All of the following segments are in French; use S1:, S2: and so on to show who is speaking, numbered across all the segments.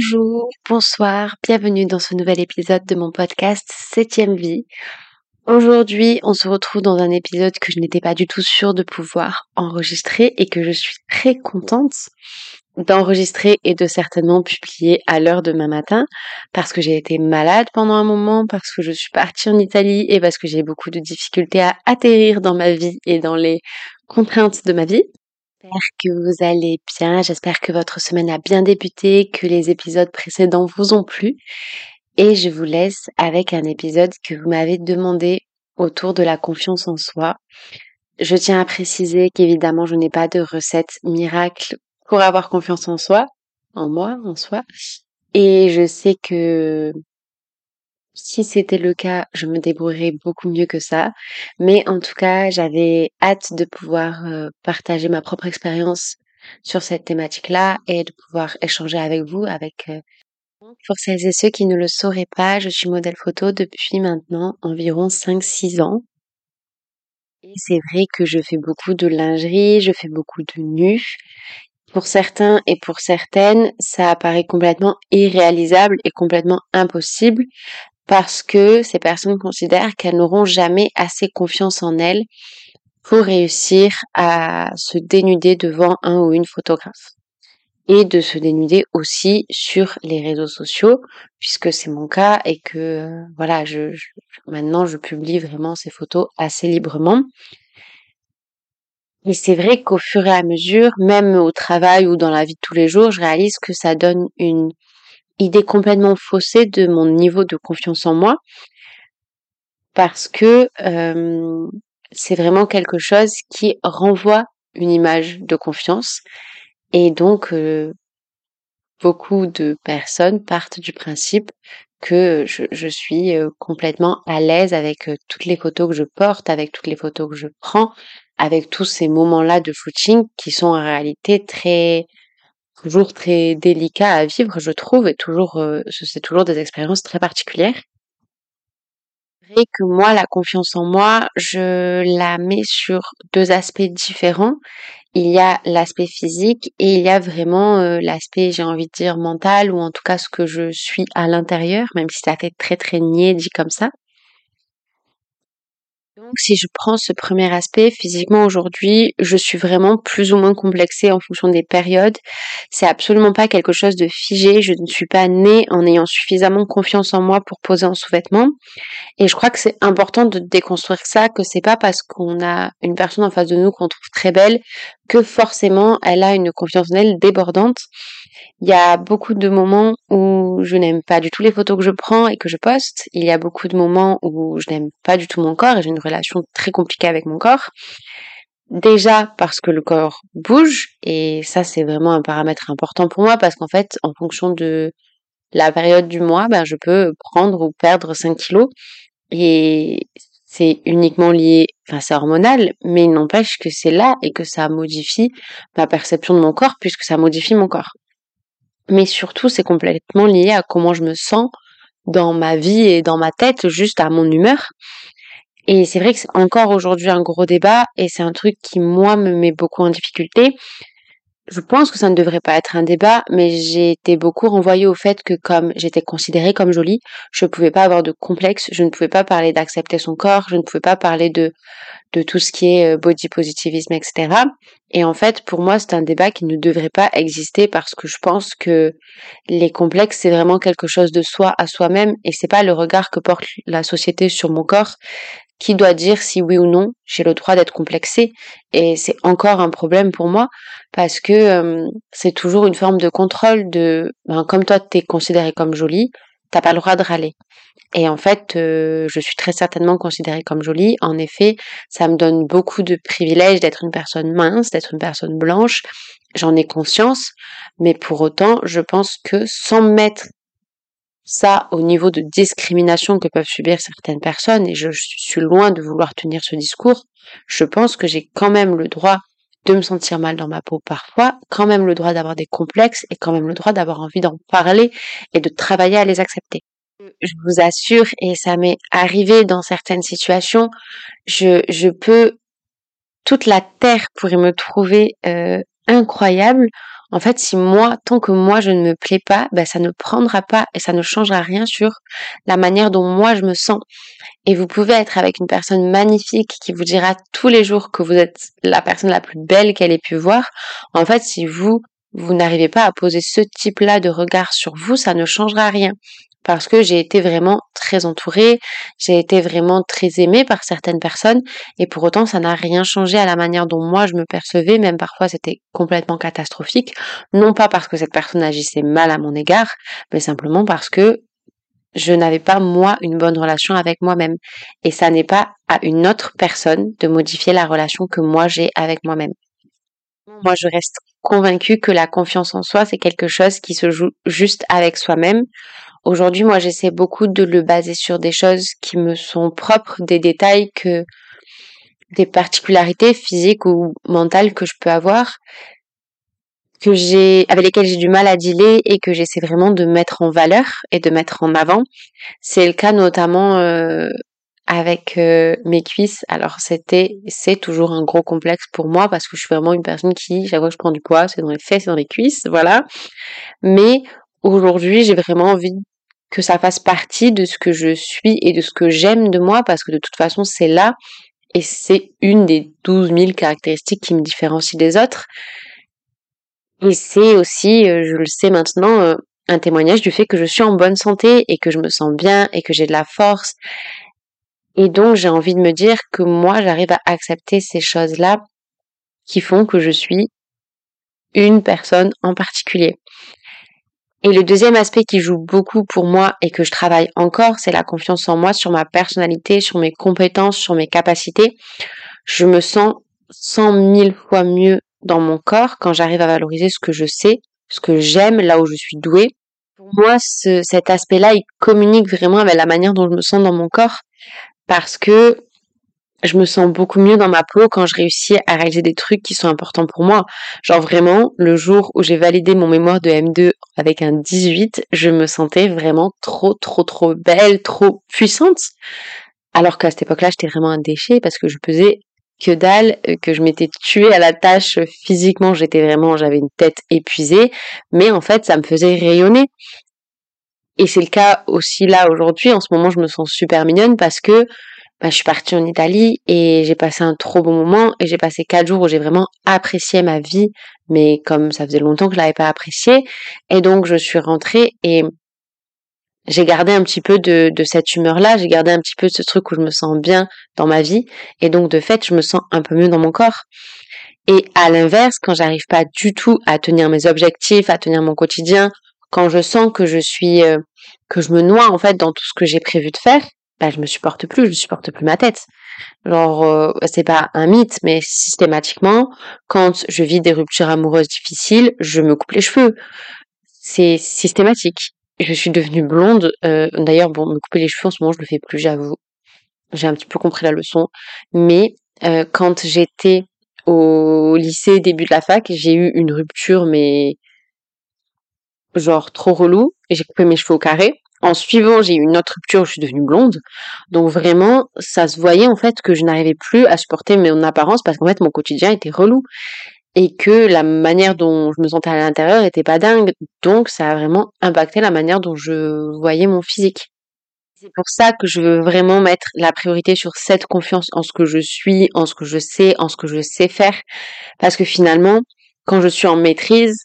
S1: Bonjour, bonsoir, bienvenue dans ce nouvel épisode de mon podcast Septième Vie. Aujourd'hui, on se retrouve dans un épisode que je n'étais pas du tout sûre de pouvoir enregistrer et que je suis très contente d'enregistrer et de certainement publier à l'heure demain matin parce que j'ai été malade pendant un moment, parce que je suis partie en Italie et parce que j'ai beaucoup de difficultés à atterrir dans ma vie et dans les contraintes de ma vie. J'espère que vous allez bien, j'espère que votre semaine a bien débuté, que les épisodes précédents vous ont plu. Et je vous laisse avec un épisode que vous m'avez demandé autour de la confiance en soi. Je tiens à préciser qu'évidemment, je n'ai pas de recette miracle pour avoir confiance en soi, en moi, en soi. Et je sais que si c'était le cas, je me débrouillerais beaucoup mieux que ça. Mais en tout cas, j'avais hâte de pouvoir euh, partager ma propre expérience sur cette thématique-là et de pouvoir échanger avec vous, avec euh, pour celles et ceux qui ne le sauraient pas, je suis modèle photo depuis maintenant environ 5-6 ans. Et c'est vrai que je fais beaucoup de lingerie, je fais beaucoup de nus. Pour certains et pour certaines, ça apparaît complètement irréalisable et complètement impossible parce que ces personnes considèrent qu'elles n'auront jamais assez confiance en elles pour réussir à se dénuder devant un ou une photographe. Et de se dénuder aussi sur les réseaux sociaux puisque c'est mon cas et que voilà je, maintenant je publie vraiment ces photos assez librement. Et c'est vrai qu'au fur et à mesure même au travail ou dans la vie de tous les jours je réalise que ça donne une idée complètement faussée de mon niveau de confiance en moi parce que euh, c'est vraiment quelque chose qui renvoie une image de confiance et donc euh, beaucoup de personnes partent du principe que je, suis euh, complètement à l'aise avec toutes les photos que je porte, avec toutes les photos que je prends, avec tous ces moments-là de shooting qui sont en réalité très toujours très délicat à vivre, je trouve, et toujours, euh, c'est toujours des expériences très particulières. Vrai que moi, la confiance en moi, je la mets sur deux aspects différents. Il y a l'aspect physique et il y a vraiment euh, l'aspect, j'ai envie de dire, mental, ou en tout cas ce que je suis à l'intérieur, même si ça fait très très niais dit comme ça. Donc, si je prends ce premier aspect, physiquement aujourd'hui, je suis vraiment plus ou moins complexée en fonction des périodes. C'est absolument pas quelque chose de figé. Je ne suis pas née en ayant suffisamment confiance en moi pour poser un sous-vêtement. Et je crois que c'est important de déconstruire ça, que c'est pas parce qu'on a une personne en face de nous qu'on trouve très belle que forcément elle a une confiance en elle débordante. Il y a beaucoup de moments où je n'aime pas du tout les photos que je prends et que je poste. Il y a beaucoup de moments où je n'aime pas du tout mon corps et j'ai une relation très compliquée avec mon corps. Déjà parce que le corps bouge et ça c'est vraiment un paramètre important pour moi parce qu'en fait en fonction de la période du mois, ben, je peux prendre ou perdre 5 kilos et c'est uniquement lié, enfin c'est hormonal, mais il n'empêche que c'est là et que ça modifie ma perception de mon corps puisque ça modifie mon corps mais surtout c'est complètement lié à comment je me sens dans ma vie et dans ma tête, juste à mon humeur. Et c'est vrai que c'est encore aujourd'hui un gros débat et c'est un truc qui moi me met beaucoup en difficulté je pense que ça ne devrait pas être un débat, mais j'ai été beaucoup renvoyée au fait que comme j'étais considérée comme jolie, je ne pouvais pas avoir de complexe, je ne pouvais pas parler d'accepter son corps, je ne pouvais pas parler de, de tout ce qui est euh, body positivisme, etc. Et en fait, pour moi, c'est un débat qui ne devrait pas exister parce que je pense que les complexes, c'est vraiment quelque chose de soi à soi-même et c'est pas le regard que porte la société sur mon corps qui doit dire si oui ou non j'ai le droit d'être complexée. Et c'est encore un problème pour moi parce que euh, c'est toujours une forme de contrôle de ben, comme toi t'es considérée comme jolie t'as pas le droit de râler. Et en fait euh, je suis très certainement considérée comme jolie. En effet ça me donne beaucoup de privilèges d'être une personne mince d'être une personne blanche. J'en ai conscience mais pour autant je pense que sans mettre ça au niveau de discrimination que peuvent subir certaines personnes, et je, suis loin de vouloir tenir ce discours, je pense que j'ai quand même le droit de me sentir mal dans ma peau parfois, quand même le droit d'avoir des complexes et quand même le droit d'avoir envie d'en parler et de travailler à les accepter. Je vous assure, et ça m'est arrivé dans certaines situations, je, peux, toute la terre pourrait me trouver euh, incroyable En fait, si moi, tant que moi je ne me plais pas, ben ça ne prendra pas et ça ne changera rien sur la manière dont moi je me sens. Et vous pouvez être avec une personne magnifique qui vous dira tous les jours que vous êtes la personne la plus belle qu'elle ait pu voir. En fait, si vous, vous n'arrivez pas à poser ce type-là de regard sur vous, ça ne changera rien parce que j'ai été vraiment très entourée, j'ai été vraiment très aimée par certaines personnes et pour autant ça n'a rien changé à la manière dont moi je me percevais, même parfois c'était complètement catastrophique, non pas parce que cette personne agissait mal à mon égard, mais simplement parce que je n'avais pas moi une bonne relation avec moi-même et ça n'est pas à une autre personne de modifier la relation que moi j'ai avec moi-même. Moi, je reste convaincue que la confiance en soi, c'est quelque chose qui se joue juste avec soi-même. Aujourd'hui, moi, j'essaie beaucoup de le baser sur des choses qui me sont propres, des détails que des particularités physiques ou mentales que je peux avoir, que j'ai, avec lesquelles j'ai du mal à dealer et que j'essaie vraiment de mettre en valeur et de mettre en avant. C'est le cas notamment euh, avec euh, mes cuisses. Alors c'était, c'est toujours un gros complexe pour moi parce que je suis vraiment une personne qui, chaque fois que je prends du poids, c'est dans les fesses, c'est dans les cuisses, voilà. Mais aujourd'hui, j'ai vraiment envie que ça fasse partie de ce que je suis et de ce que j'aime de moi parce que de toute façon c'est là et c'est une des 12 000 caractéristiques qui me différencient des autres. Et c'est aussi, euh, je le sais maintenant, euh, un témoignage du fait que je suis en bonne santé et que je me sens bien et que j'ai de la force. Et donc j'ai envie de me dire que moi j'arrive à accepter ces choses-là qui font que je suis une personne en particulier. Et le deuxième aspect qui joue beaucoup pour moi et que je travaille encore, c'est la confiance en moi, sur ma personnalité, sur mes compétences, sur mes capacités. Je me sens cent mille fois mieux dans mon corps quand j'arrive à valoriser ce que je sais, ce que j'aime, là où je suis douée. Pour moi, ce, cet aspect-là, il communique vraiment avec la manière dont je me sens dans mon corps parce que je me sens beaucoup mieux dans ma peau quand je réussis à réaliser des trucs qui sont importants pour moi. Genre vraiment, le jour où j'ai validé mon mémoire de M2 avec un 18, je me sentais vraiment trop, trop, trop belle, trop puissante. Alors qu'à cette époque-là, j'étais vraiment un déchet parce que je pesais que dalle, euh, que je m'étais tuée à la tâche physiquement, j'étais vraiment, j'avais une tête épuisée, mais en fait, ça me faisait rayonner. Et c'est le cas aussi là aujourd'hui. En ce moment, je me sens super mignonne parce que bah, je suis partie en Italie et j'ai passé un trop bon moment et j'ai passé quatre jours où j'ai vraiment apprécié ma vie, mais comme ça faisait longtemps que je l'avais pas apprécié, et donc je suis rentrée et j'ai gardé un petit peu de, de cette humeur-là, j'ai gardé un petit peu de ce truc où je me sens bien dans ma vie, et donc de fait, je me sens un peu mieux dans mon corps. Et à l'inverse, quand j'arrive pas du tout à tenir mes objectifs, à tenir mon quotidien, quand je sens que je suis, euh, que je me noie en fait dans tout ce que j'ai prévu de faire, bah, je me supporte plus, je supporte plus ma tête. Genre, euh, c'est pas un mythe, mais systématiquement, quand je vis des ruptures amoureuses difficiles, je me coupe les cheveux. C'est systématique. Je suis devenue blonde. Euh, D'ailleurs, bon, me couper les cheveux en ce moment, je le fais plus, j'avoue. J'ai un petit peu compris la leçon. Mais euh, quand j'étais au lycée, début de la fac, j'ai eu une rupture, mais genre trop relou, et j'ai coupé mes cheveux au carré. En suivant, j'ai eu une autre rupture, je suis devenue blonde. Donc vraiment, ça se voyait en fait que je n'arrivais plus à supporter mon apparence parce qu'en fait mon quotidien était relou et que la manière dont je me sentais à l'intérieur était pas dingue. Donc ça a vraiment impacté la manière dont je voyais mon physique. C'est pour ça que je veux vraiment mettre la priorité sur cette confiance en ce que je suis, en ce que je sais, en ce que je sais faire. Parce que finalement, quand je suis en maîtrise,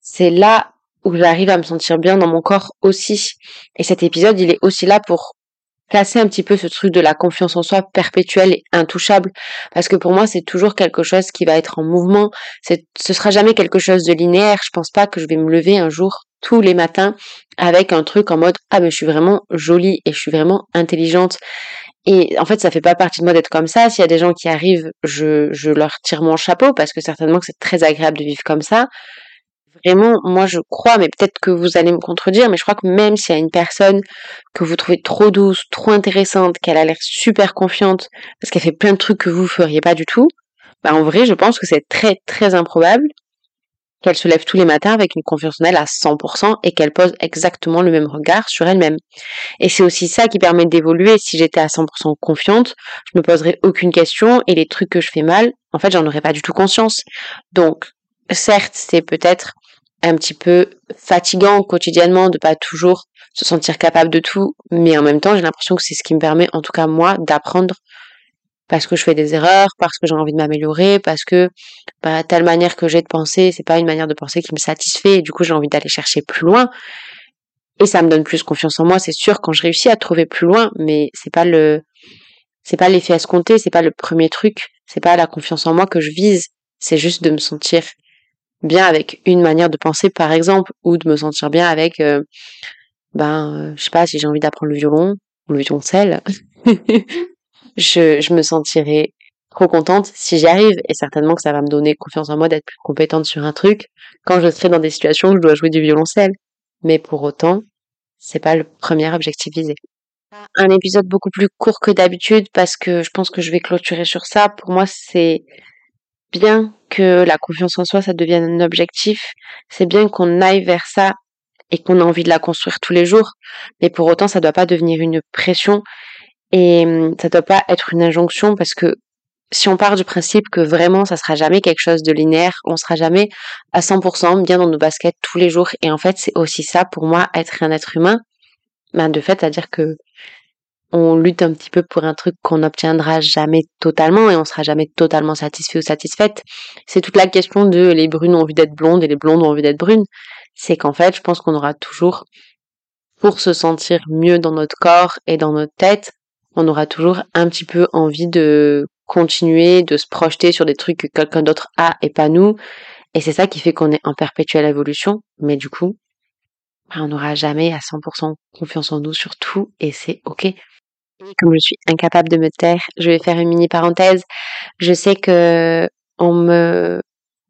S1: c'est là où j'arrive à me sentir bien dans mon corps aussi. Et cet épisode, il est aussi là pour casser un petit peu ce truc de la confiance en soi perpétuelle et intouchable. Parce que pour moi, c'est toujours quelque chose qui va être en mouvement. Ce sera jamais quelque chose de linéaire. Je pense pas que je vais me lever un jour tous les matins avec un truc en mode ah mais je suis vraiment jolie et je suis vraiment intelligente et en fait ça fait pas partie de moi d'être comme ça s'il y a des gens qui arrivent je leur tire mon chapeau parce que certainement que c'est très agréable de vivre comme ça vraiment, moi je crois, mais peut-être que vous allez me contredire, mais je crois que même s'il y a une personne que vous trouvez trop douce, trop intéressante, qu'elle a l'air super confiante, parce qu'elle fait plein de trucs que vous feriez pas du tout, bah en vrai, je pense que c'est très très improbable qu'elle se lève tous les matins avec une confiance en elle à 100% et qu'elle pose exactement le même regard sur elle-même. Et c'est aussi ça qui permet d'évoluer. Si j'étais à 100% confiante, je me poserais aucune question et les trucs que je fais mal, en fait, j'en aurais pas du tout conscience. Donc, certes, c'est peut-être un petit peu fatigant quotidiennement de pas toujours se sentir capable de tout, mais en même temps, j'ai l'impression que c'est ce qui me permet, en tout cas moi, d'apprendre parce que je fais des erreurs, parce que j'ai envie de m'améliorer, parce que bah, telle manière que j'ai de penser, c'est pas une manière de penser qui me satisfait, et du coup j'ai envie d'aller chercher plus loin. Et ça me donne plus confiance en moi, c'est sûr, quand je réussis à trouver plus loin, mais c'est pas le, c'est pas l'effet escompté, c'est pas le premier truc, c'est pas la confiance en moi que je vise, c'est juste de me sentir bien avec une manière de penser par exemple ou de me sentir bien avec euh, ben euh, je sais pas si j'ai envie d'apprendre le violon ou le violoncelle je, je me sentirai trop contente si j'y arrive. Et certainement que ça va me donner confiance en moi d'être plus compétente sur un truc. Quand je serai dans des situations où je dois jouer du violoncelle. Mais pour autant c'est pas le premier objectif visé. Un épisode beaucoup plus court que d'habitude parce que je pense que je vais clôturer sur ça. Pour moi c'est bien que la confiance en soi, ça devienne un objectif. C'est bien qu'on aille vers ça et qu'on a envie de la construire tous les jours. Mais pour autant, ça doit pas devenir une pression et hum, ça doit pas être une injonction parce que si on part du principe que vraiment ça sera jamais quelque chose de linéaire, on sera jamais à 100% bien dans nos baskets tous les jours. Et en fait, c'est aussi ça pour moi, être un être humain. Ben, de fait, c'est-à-dire que on lutte un petit peu pour un truc qu'on n'obtiendra jamais totalement et on sera jamais totalement satisfait ou satisfaite. C'est toute la question de les brunes ont envie d'être blondes et les blondes ont envie d'être brunes. C'est qu'en fait, je pense qu'on aura toujours, pour se sentir mieux dans notre corps et dans notre tête, on aura toujours un petit peu envie de continuer, de se projeter sur des trucs que quelqu'un d'autre a et pas nous. Et c'est ça qui fait qu'on est en perpétuelle évolution. Mais du coup, on n'aura jamais à 100% confiance en nous sur tout et c'est ok comme je suis incapable de me taire, je vais faire une mini parenthèse. Je sais que on me,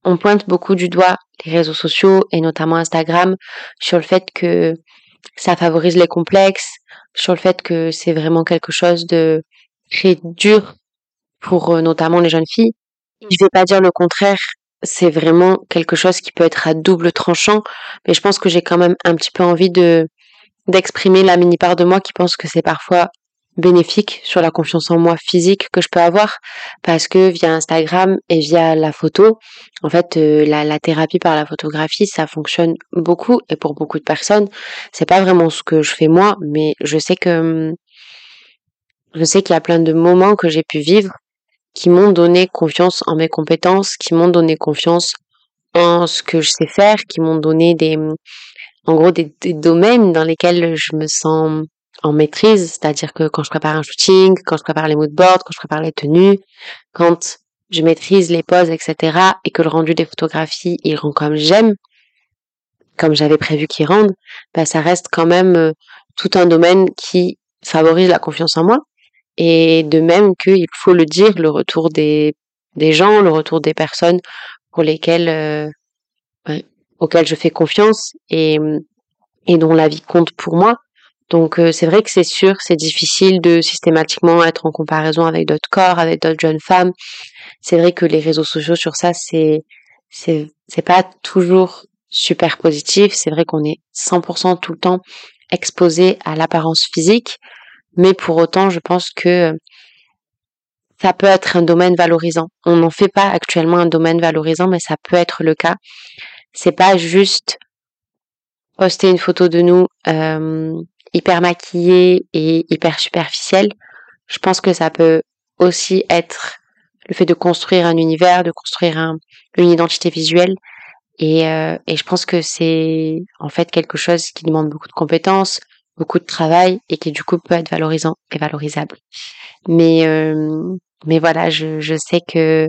S1: on pointe beaucoup du doigt les réseaux sociaux et notamment Instagram sur le fait que ça favorise les complexes, sur le fait que c'est vraiment quelque chose de très dur pour euh, notamment les jeunes filles. Je vais pas dire le contraire, c'est vraiment quelque chose qui peut être à double tranchant, mais je pense que j'ai quand même un petit peu envie de d'exprimer la mini part de moi qui pense que c'est parfois bénéfique sur la confiance en moi physique que je peux avoir parce que via Instagram et via la photo, en fait, euh, la, thérapie par la photographie, ça fonctionne beaucoup et pour beaucoup de personnes, c'est pas vraiment ce que je fais moi, mais je sais que hum, je sais qu'il y a plein de moments que j'ai pu vivre qui m'ont donné confiance en mes compétences, qui m'ont donné confiance en ce que je sais faire, qui m'ont donné des, hum, en gros, des domaines dans lesquels je me sens en maîtrise, c'est-à-dire que quand je prépare un shooting, quand je prépare les moodboards, quand je prépare les tenues, quand je maîtrise les poses, etc., et que le rendu des photographies, il rend comme j'aime, comme j'avais prévu qu'il rende, bah, ça reste quand même euh, tout un domaine qui favorise la confiance en moi. Et de même qu'il faut le dire, le retour des, des gens, le retour des personnes pour lesquelles, euh, auxquelles je fais confiance et, et dont la vie compte pour moi, donc euh, c'est vrai que c'est sûr, c'est difficile de systématiquement être en comparaison avec d'autres corps, avec d'autres jeunes femmes. C'est vrai que les réseaux sociaux sur ça, c'est c'est c'est pas toujours super positif. C'est vrai qu'on est 100% tout le temps exposé à l'apparence physique, mais pour autant, je pense que ça peut être un domaine valorisant. On n'en fait pas actuellement un domaine valorisant, mais ça peut être le cas. C'est pas juste poster une photo de nous euh, hyper maquillée et hyper superficielle, je pense que ça peut aussi être le fait de construire un univers, de construire un, une identité visuelle. Et, euh, et je pense que c'est en fait quelque chose qui demande beaucoup de compétences, beaucoup de travail et qui du coup peut être valorisant et valorisable. Mais euh, mais voilà, je, je sais que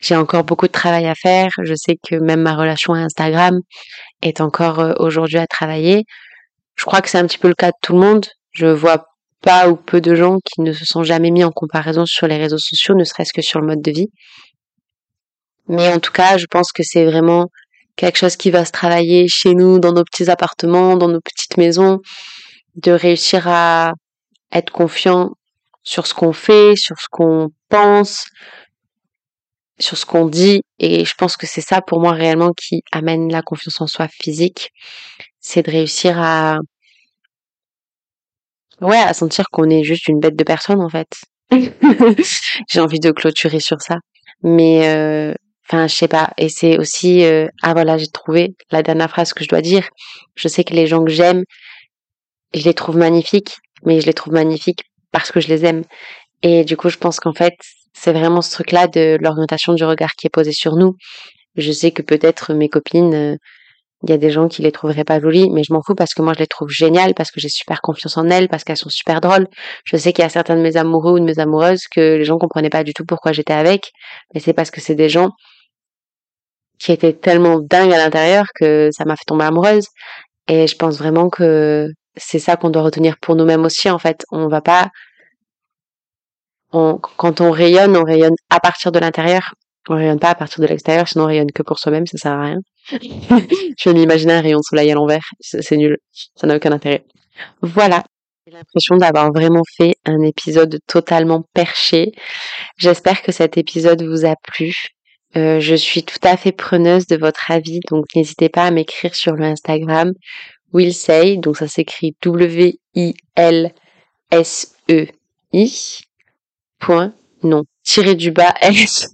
S1: j'ai encore beaucoup de travail à faire. Je sais que même ma relation à Instagram est encore euh, aujourd'hui à travailler. Je crois que c'est un petit peu le cas de tout le monde. Je vois pas ou peu de gens qui ne se sont jamais mis en comparaison sur les réseaux sociaux, ne serait-ce que sur le mode de vie. Mais en tout cas, je pense que c'est vraiment quelque chose qui va se travailler chez nous, dans nos petits appartements, dans nos petites maisons, de réussir à être confiant sur ce qu'on fait, sur ce qu'on pense, sur ce qu'on dit. Et je pense que c'est ça pour moi réellement qui amène la confiance en soi physique c'est de réussir à ouais à sentir qu'on est juste une bête de personne en fait j'ai envie de clôturer sur ça mais euh, Enfin, je sais pas. Et c'est aussi, euh, ah voilà, j'ai trouvé la dernière phrase que je dois dire. Je sais que les gens que j'aime, je les trouve magnifiques, mais je les trouve magnifiques parce que je les aime. Et du coup, je pense qu'en fait, c'est vraiment ce truc-là de l'orientation du regard qui est posé sur nous. Je sais que peut-être mes copines, euh, il y a des gens qui les trouveraient pas jolies, mais je m'en fous parce que moi je les trouve géniales, parce que j'ai super confiance en elles, parce qu'elles sont super drôles. Je sais qu'il y a certains de mes amoureux ou de mes amoureuses que les gens comprenaient pas du tout pourquoi j'étais avec, mais c'est parce que c'est des gens qui étaient tellement dingues à l'intérieur que ça m'a fait tomber amoureuse. Et je pense vraiment que c'est ça qu'on doit retenir pour nous-mêmes aussi, en fait. On va pas, quand on rayonne, on rayonne à partir de l'intérieur. On rayonne pas à partir de l'extérieur, sinon on rayonne que pour soi-même, ça sert à rien. je vais m'imaginer un rayon de soleil à l'envers. C'est nul. Ça n'a aucun intérêt. Voilà. J'ai l'impression d'avoir vraiment fait un épisode totalement perché. J'espère que cet épisode vous a plu. Euh, je suis tout à fait preneuse de votre avis, donc n'hésitez pas à m'écrire sur le Instagram Will Say, donc ça s'écrit W-I-L-S-E-I, point, non, du bas S.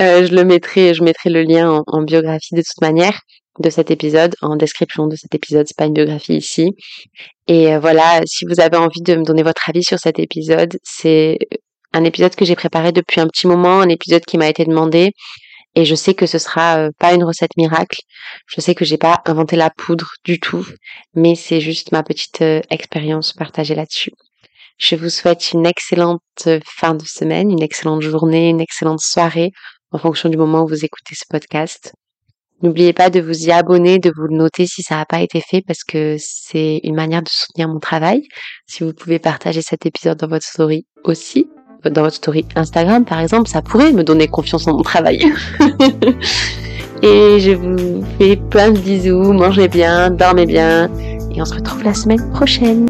S1: euh, je le mettrai, je mettrai le lien en, biographie de toute manière de cet épisode, en description de cet épisode, c'est pas une biographie ici. Et euh, voilà, si vous avez envie de me donner votre avis sur cet épisode, c'est un épisode que j'ai préparé depuis un petit moment, un épisode qui m'a été demandé. Et je sais que ce sera euh, pas une recette miracle. Je sais que j'ai pas inventé la poudre du tout, mais c'est juste ma petite expérience partagée là-dessus. Je vous souhaite une excellente fin de semaine, une excellente journée, une excellente soirée en fonction du moment où vous écoutez ce podcast. N'oubliez pas de vous y abonner, de vous noter si ça n'a pas été fait parce que c'est une manière de soutenir mon travail. Si vous pouvez partager cet épisode dans votre story aussi, dans votre story Instagram par exemple, ça pourrait me donner confiance en mon travail. et je vous fais plein de bisous, mangez bien, dormez bien et on se retrouve la semaine prochaine.